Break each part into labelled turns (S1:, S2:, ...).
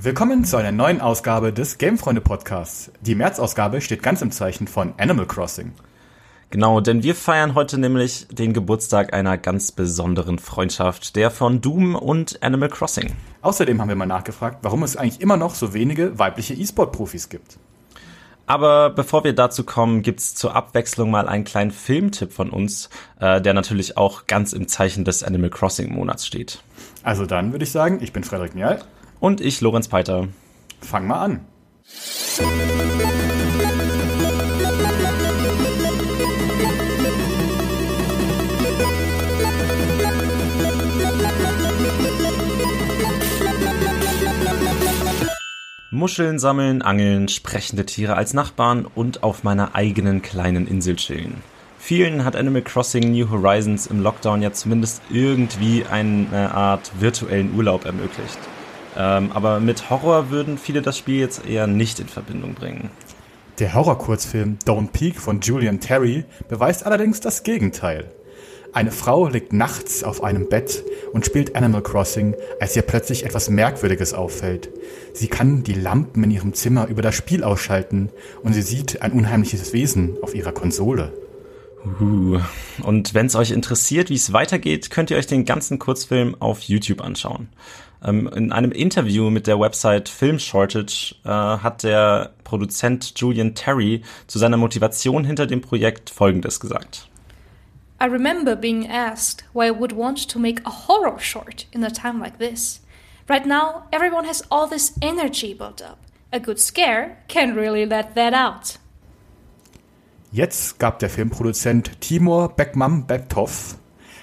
S1: Willkommen zu einer neuen Ausgabe des Gamefreunde Podcasts. Die März-Ausgabe steht ganz im Zeichen von Animal Crossing.
S2: Genau, denn wir feiern heute nämlich den Geburtstag einer ganz besonderen Freundschaft, der von Doom und Animal Crossing.
S1: Außerdem haben wir mal nachgefragt, warum es eigentlich immer noch so wenige weibliche E-Sport-Profis gibt.
S2: Aber bevor wir dazu kommen, gibt's zur Abwechslung mal einen kleinen Filmtipp von uns, äh, der natürlich auch ganz im Zeichen des Animal Crossing Monats steht.
S1: Also dann würde ich sagen, ich bin Frederik Mial.
S2: Und ich, Lorenz Peiter.
S1: Fang mal an.
S2: Muscheln sammeln, angeln, sprechende Tiere als Nachbarn und auf meiner eigenen kleinen Insel chillen. Vielen hat Animal Crossing New Horizons im Lockdown ja zumindest irgendwie eine Art virtuellen Urlaub ermöglicht. Ähm, aber mit Horror würden viele das Spiel jetzt eher nicht in Verbindung bringen.
S1: Der Horrorkurzfilm Don't Peek von Julian Terry beweist allerdings das Gegenteil. Eine Frau liegt nachts auf einem Bett und spielt Animal Crossing, als ihr plötzlich etwas Merkwürdiges auffällt. Sie kann die Lampen in ihrem Zimmer über das Spiel ausschalten und sie sieht ein unheimliches Wesen auf ihrer Konsole.
S2: Uh. Und wenn es euch interessiert, wie es weitergeht, könnt ihr euch den ganzen Kurzfilm auf YouTube anschauen. Ähm, in einem Interview mit der Website Film Shortage äh, hat der Produzent Julian Terry zu seiner Motivation hinter dem Projekt Folgendes gesagt.
S3: I remember being asked why I would want to make a horror short in a time like this. Right now, everyone has all this energy built up. A good scare can really let that out.
S1: Jetzt gab der Filmproduzent Timur Bekmambetov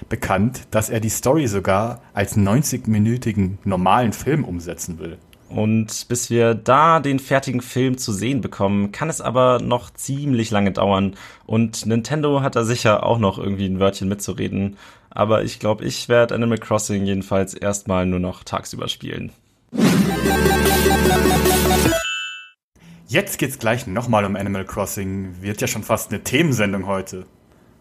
S1: bekannt, dass er die Story sogar als 90-minütigen normalen Film umsetzen will.
S2: Und bis wir da den fertigen Film zu sehen bekommen, kann es aber noch ziemlich lange dauern. Und Nintendo hat da sicher auch noch irgendwie ein Wörtchen mitzureden. Aber ich glaube, ich werde Animal Crossing jedenfalls erstmal nur noch tagsüber spielen.
S1: Jetzt geht's gleich nochmal um Animal Crossing. Wird ja schon fast eine Themensendung heute.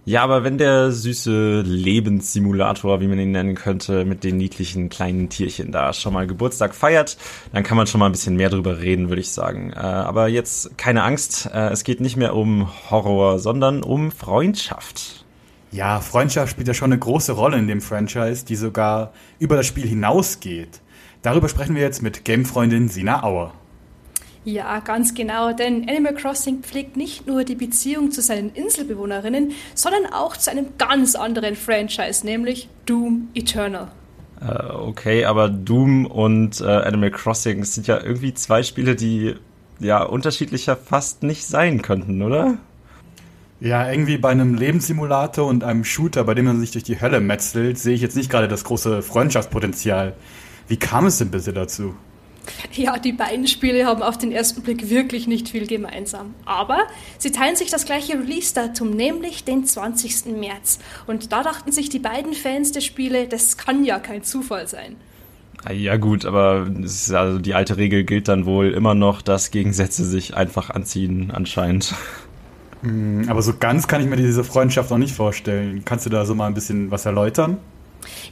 S2: Ja, aber wenn der süße Lebenssimulator, wie man ihn nennen könnte, mit den niedlichen kleinen Tierchen da schon mal Geburtstag feiert, dann kann man schon mal ein bisschen mehr drüber reden, würde ich sagen. Äh, aber jetzt keine Angst, äh, es geht nicht mehr um Horror, sondern um Freundschaft.
S1: Ja, Freundschaft spielt ja schon eine große Rolle in dem Franchise, die sogar über das Spiel hinausgeht. Darüber sprechen wir jetzt mit Gamefreundin Sina Auer.
S3: Ja, ganz genau, denn Animal Crossing pflegt nicht nur die Beziehung zu seinen Inselbewohnerinnen, sondern auch zu einem ganz anderen Franchise, nämlich Doom Eternal.
S2: Äh, okay, aber Doom und äh, Animal Crossing sind ja irgendwie zwei Spiele, die ja unterschiedlicher fast nicht sein könnten, oder?
S1: Ja, irgendwie bei einem Lebenssimulator und einem Shooter, bei dem man sich durch die Hölle metzelt, sehe ich jetzt nicht gerade das große Freundschaftspotenzial. Wie kam es denn bitte dazu?
S3: Ja, die beiden Spiele haben auf den ersten Blick wirklich nicht viel gemeinsam. Aber sie teilen sich das gleiche Release-Datum, nämlich den 20. März. Und da dachten sich die beiden Fans der Spiele, das kann ja kein Zufall sein.
S2: Ah, ja gut, aber also die alte Regel gilt dann wohl immer noch, dass Gegensätze sich einfach anziehen anscheinend.
S1: Hm, aber so ganz kann ich mir diese Freundschaft noch nicht vorstellen. Kannst du da so mal ein bisschen was erläutern?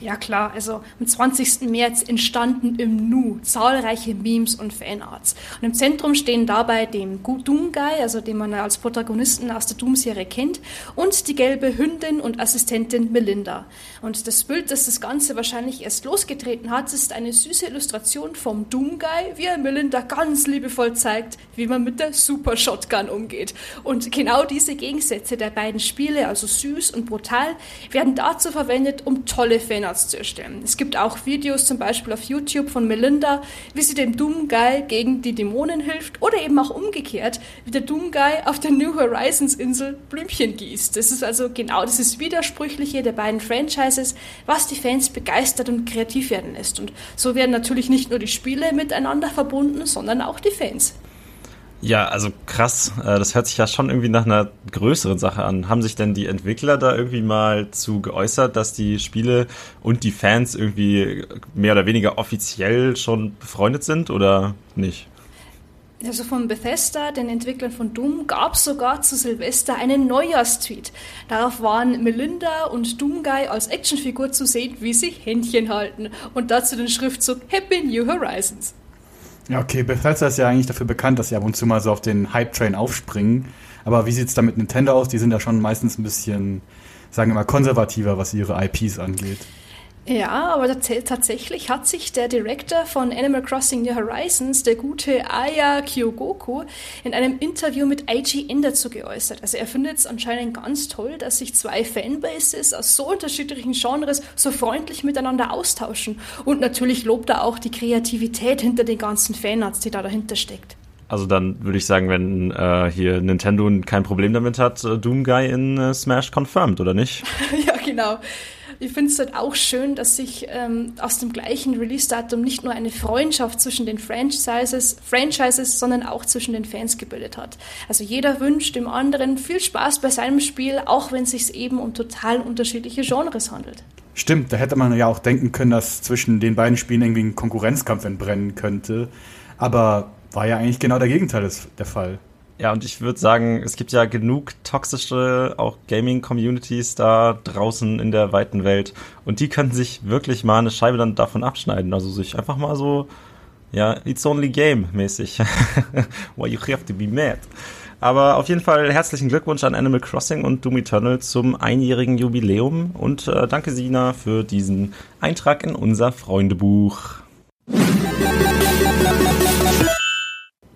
S3: Ja klar, also am 20. März entstanden im Nu zahlreiche Memes und Fanarts. Und im Zentrum stehen dabei dem Doom-Guy, also den man als Protagonisten aus der Doom-Serie kennt, und die gelbe Hündin und Assistentin Melinda. Und das Bild, das das Ganze wahrscheinlich erst losgetreten hat, ist eine süße Illustration vom Doom-Guy, wie er Melinda ganz liebevoll zeigt, wie man mit der Super Shotgun umgeht. Und genau diese Gegensätze der beiden Spiele, also süß und brutal, werden dazu verwendet, um tolle Fanarts zu erstellen. Es gibt auch Videos zum Beispiel auf YouTube von Melinda, wie sie dem Doom Guy gegen die Dämonen hilft oder eben auch umgekehrt, wie der Doom Guy auf der New Horizons Insel Blümchen gießt. Das ist also genau dieses Widersprüchliche der beiden Franchises, was die Fans begeistert und kreativ werden lässt. Und so werden natürlich nicht nur die Spiele miteinander verbunden, sondern auch die Fans.
S2: Ja, also krass. Äh, das hört sich ja schon irgendwie nach einer größeren Sache an. Haben sich denn die Entwickler da irgendwie mal zu geäußert, dass die Spiele und die Fans irgendwie mehr oder weniger offiziell schon befreundet sind oder nicht?
S3: Also von Bethesda, den Entwicklern von Doom, gab es sogar zu Silvester einen Neujahrstweet. Darauf waren Melinda und Doomguy als Actionfigur zu sehen, wie sie Händchen halten und dazu den Schriftzug Happy New Horizons.
S1: Ja, okay, Bethesda ist ja eigentlich dafür bekannt, dass sie ab und zu mal so auf den Hype-Train aufspringen. Aber wie sieht es da mit Nintendo aus? Die sind ja schon meistens ein bisschen, sagen wir mal, konservativer, was ihre IPs angeht.
S3: Ja, aber tatsächlich hat sich der Director von Animal Crossing New Horizons, der gute Aya Kyogoku, in einem Interview mit IGN dazu geäußert. Also er findet es anscheinend ganz toll, dass sich zwei Fanbases aus so unterschiedlichen Genres so freundlich miteinander austauschen. Und natürlich lobt er auch die Kreativität hinter den ganzen Fanarts, die da dahinter steckt.
S2: Also dann würde ich sagen, wenn äh, hier Nintendo kein Problem damit hat, äh, Doomguy in äh, Smash confirmed, oder nicht?
S3: ja, genau. Ich finde es halt auch schön, dass sich ähm, aus dem gleichen Release-Datum nicht nur eine Freundschaft zwischen den Franchises, Franchises, sondern auch zwischen den Fans gebildet hat. Also jeder wünscht dem anderen viel Spaß bei seinem Spiel, auch wenn es sich eben um total unterschiedliche Genres handelt.
S1: Stimmt, da hätte man ja auch denken können, dass zwischen den beiden Spielen irgendwie ein Konkurrenzkampf entbrennen könnte. Aber war ja eigentlich genau der Gegenteil der Fall.
S2: Ja, und ich würde sagen, es gibt ja genug toxische, auch Gaming-Communities da draußen in der weiten Welt. Und die können sich wirklich mal eine Scheibe dann davon abschneiden. Also sich einfach mal so, ja, it's only game mäßig. Why you have to be mad. Aber auf jeden Fall herzlichen Glückwunsch an Animal Crossing und Doom Eternal zum einjährigen Jubiläum. Und äh, danke, Sina, für diesen Eintrag in unser Freundebuch.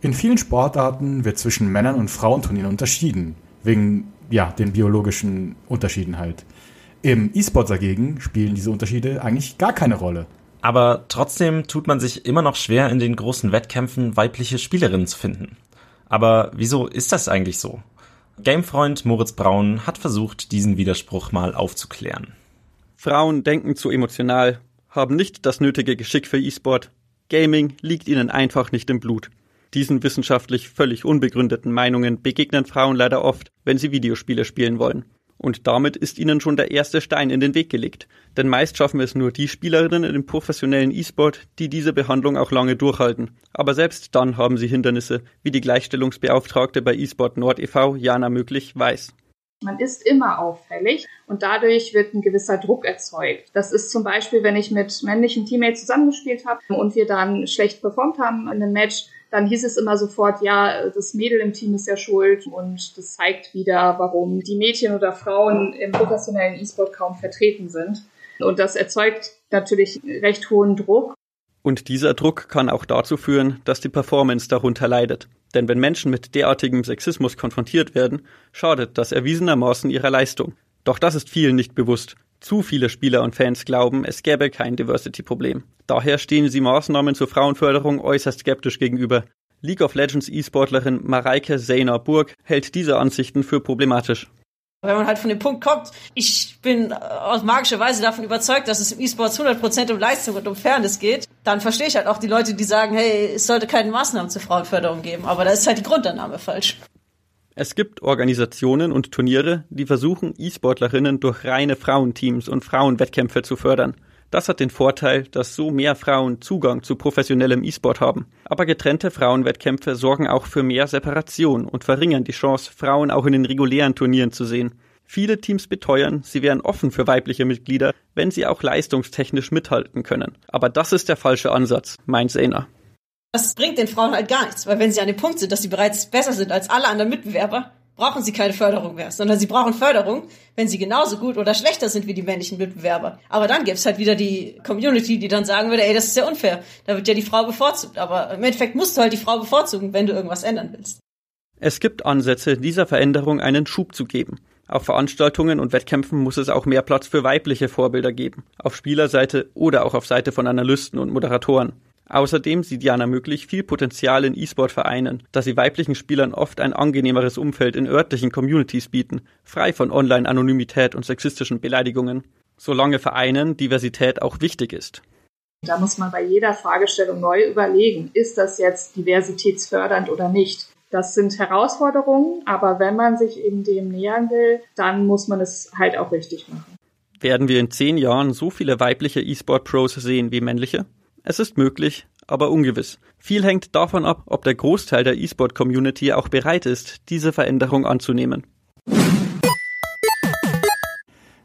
S1: In vielen Sportarten wird zwischen Männern und Frauenturnieren unterschieden, wegen ja, den biologischen Unterschieden halt. Im E-Sport dagegen spielen diese Unterschiede eigentlich gar keine Rolle.
S2: Aber trotzdem tut man sich immer noch schwer, in den großen Wettkämpfen weibliche Spielerinnen zu finden. Aber wieso ist das eigentlich so? Gamefreund Moritz Braun hat versucht, diesen Widerspruch mal aufzuklären.
S4: Frauen denken zu emotional, haben nicht das nötige Geschick für E-Sport. Gaming liegt ihnen einfach nicht im Blut. Diesen wissenschaftlich völlig unbegründeten Meinungen begegnen Frauen leider oft, wenn sie Videospiele spielen wollen. Und damit ist ihnen schon der erste Stein in den Weg gelegt. Denn meist schaffen es nur die Spielerinnen im professionellen E-Sport, die diese Behandlung auch lange durchhalten. Aber selbst dann haben sie Hindernisse, wie die Gleichstellungsbeauftragte bei eSport Nord e.V. Jana Möglich weiß.
S5: Man ist immer auffällig und dadurch wird ein gewisser Druck erzeugt. Das ist zum Beispiel, wenn ich mit männlichen Teammates zusammengespielt habe und wir dann schlecht performt haben in einem Match, dann hieß es immer sofort, ja, das Mädel im Team ist ja schuld und das zeigt wieder, warum die Mädchen oder Frauen im professionellen E-Sport kaum vertreten sind. Und das erzeugt natürlich recht hohen Druck.
S4: Und dieser Druck kann auch dazu führen, dass die Performance darunter leidet. Denn wenn Menschen mit derartigem Sexismus konfrontiert werden, schadet das erwiesenermaßen ihrer Leistung. Doch das ist vielen nicht bewusst. Zu viele Spieler und Fans glauben, es gäbe kein Diversity-Problem. Daher stehen sie Maßnahmen zur Frauenförderung äußerst skeptisch gegenüber. League of Legends E-Sportlerin Mareike Seyner Burg hält diese Ansichten für problematisch.
S6: Wenn man halt von dem Punkt kommt, ich bin aus magischer Weise davon überzeugt, dass es im E-Sports 100% um Leistung und um Fairness geht, dann verstehe ich halt auch die Leute, die sagen, hey, es sollte keine Maßnahmen zur Frauenförderung geben. Aber da ist halt die Grundannahme falsch.
S4: Es gibt Organisationen und Turniere, die versuchen, E-Sportlerinnen durch reine Frauenteams und Frauenwettkämpfe zu fördern. Das hat den Vorteil, dass so mehr Frauen Zugang zu professionellem E-Sport haben. Aber getrennte Frauenwettkämpfe sorgen auch für mehr Separation und verringern die Chance, Frauen auch in den regulären Turnieren zu sehen. Viele Teams beteuern, sie wären offen für weibliche Mitglieder, wenn sie auch leistungstechnisch mithalten können. Aber das ist der falsche Ansatz, meint Zena.
S6: Das bringt den Frauen halt gar nichts, weil wenn sie an dem Punkt sind, dass sie bereits besser sind als alle anderen Mitbewerber, brauchen sie keine Förderung mehr, sondern sie brauchen Förderung, wenn sie genauso gut oder schlechter sind wie die männlichen Mitbewerber. Aber dann gibt's halt wieder die Community, die dann sagen würde, ey, das ist ja unfair, da wird ja die Frau bevorzugt. Aber im Endeffekt musst du halt die Frau bevorzugen, wenn du irgendwas ändern willst.
S4: Es gibt Ansätze, dieser Veränderung einen Schub zu geben. Auf Veranstaltungen und Wettkämpfen muss es auch mehr Platz für weibliche Vorbilder geben, auf Spielerseite oder auch auf Seite von Analysten und Moderatoren. Außerdem sieht Jana möglich viel Potenzial in E-Sport-Vereinen, da sie weiblichen Spielern oft ein angenehmeres Umfeld in örtlichen Communities bieten, frei von Online-Anonymität und sexistischen Beleidigungen, solange Vereinen Diversität auch wichtig ist.
S5: Da muss man bei jeder Fragestellung neu überlegen, ist das jetzt diversitätsfördernd oder nicht? Das sind Herausforderungen, aber wenn man sich eben dem nähern will, dann muss man es halt auch richtig machen.
S4: Werden wir in zehn Jahren so viele weibliche E-Sport-Pros sehen wie männliche? Es ist möglich, aber ungewiss. Viel hängt davon ab, ob der Großteil der E-Sport-Community auch bereit ist, diese Veränderung anzunehmen.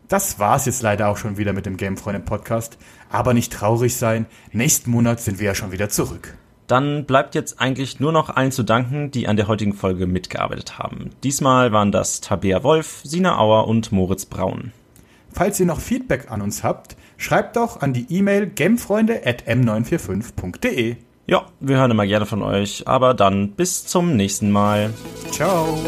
S1: Das war's jetzt leider auch schon wieder mit dem Gamefreunde Podcast. Aber nicht traurig sein, nächsten Monat sind wir ja schon wieder zurück.
S2: Dann bleibt jetzt eigentlich nur noch allen zu danken, die an der heutigen Folge mitgearbeitet haben. Diesmal waren das Tabea Wolf, Sina Auer und Moritz Braun.
S1: Falls ihr noch Feedback an uns habt, schreibt doch an die E-Mail gamefreunde.m945.de.
S2: Ja, wir hören immer gerne von euch, aber dann bis zum nächsten Mal.
S1: Ciao.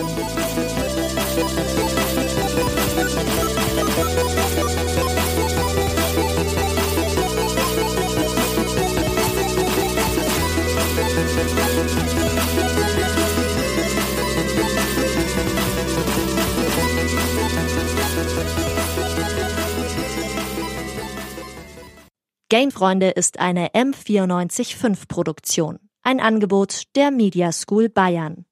S7: Gamefreunde ist eine M945 Produktion. Ein Angebot der Media School Bayern.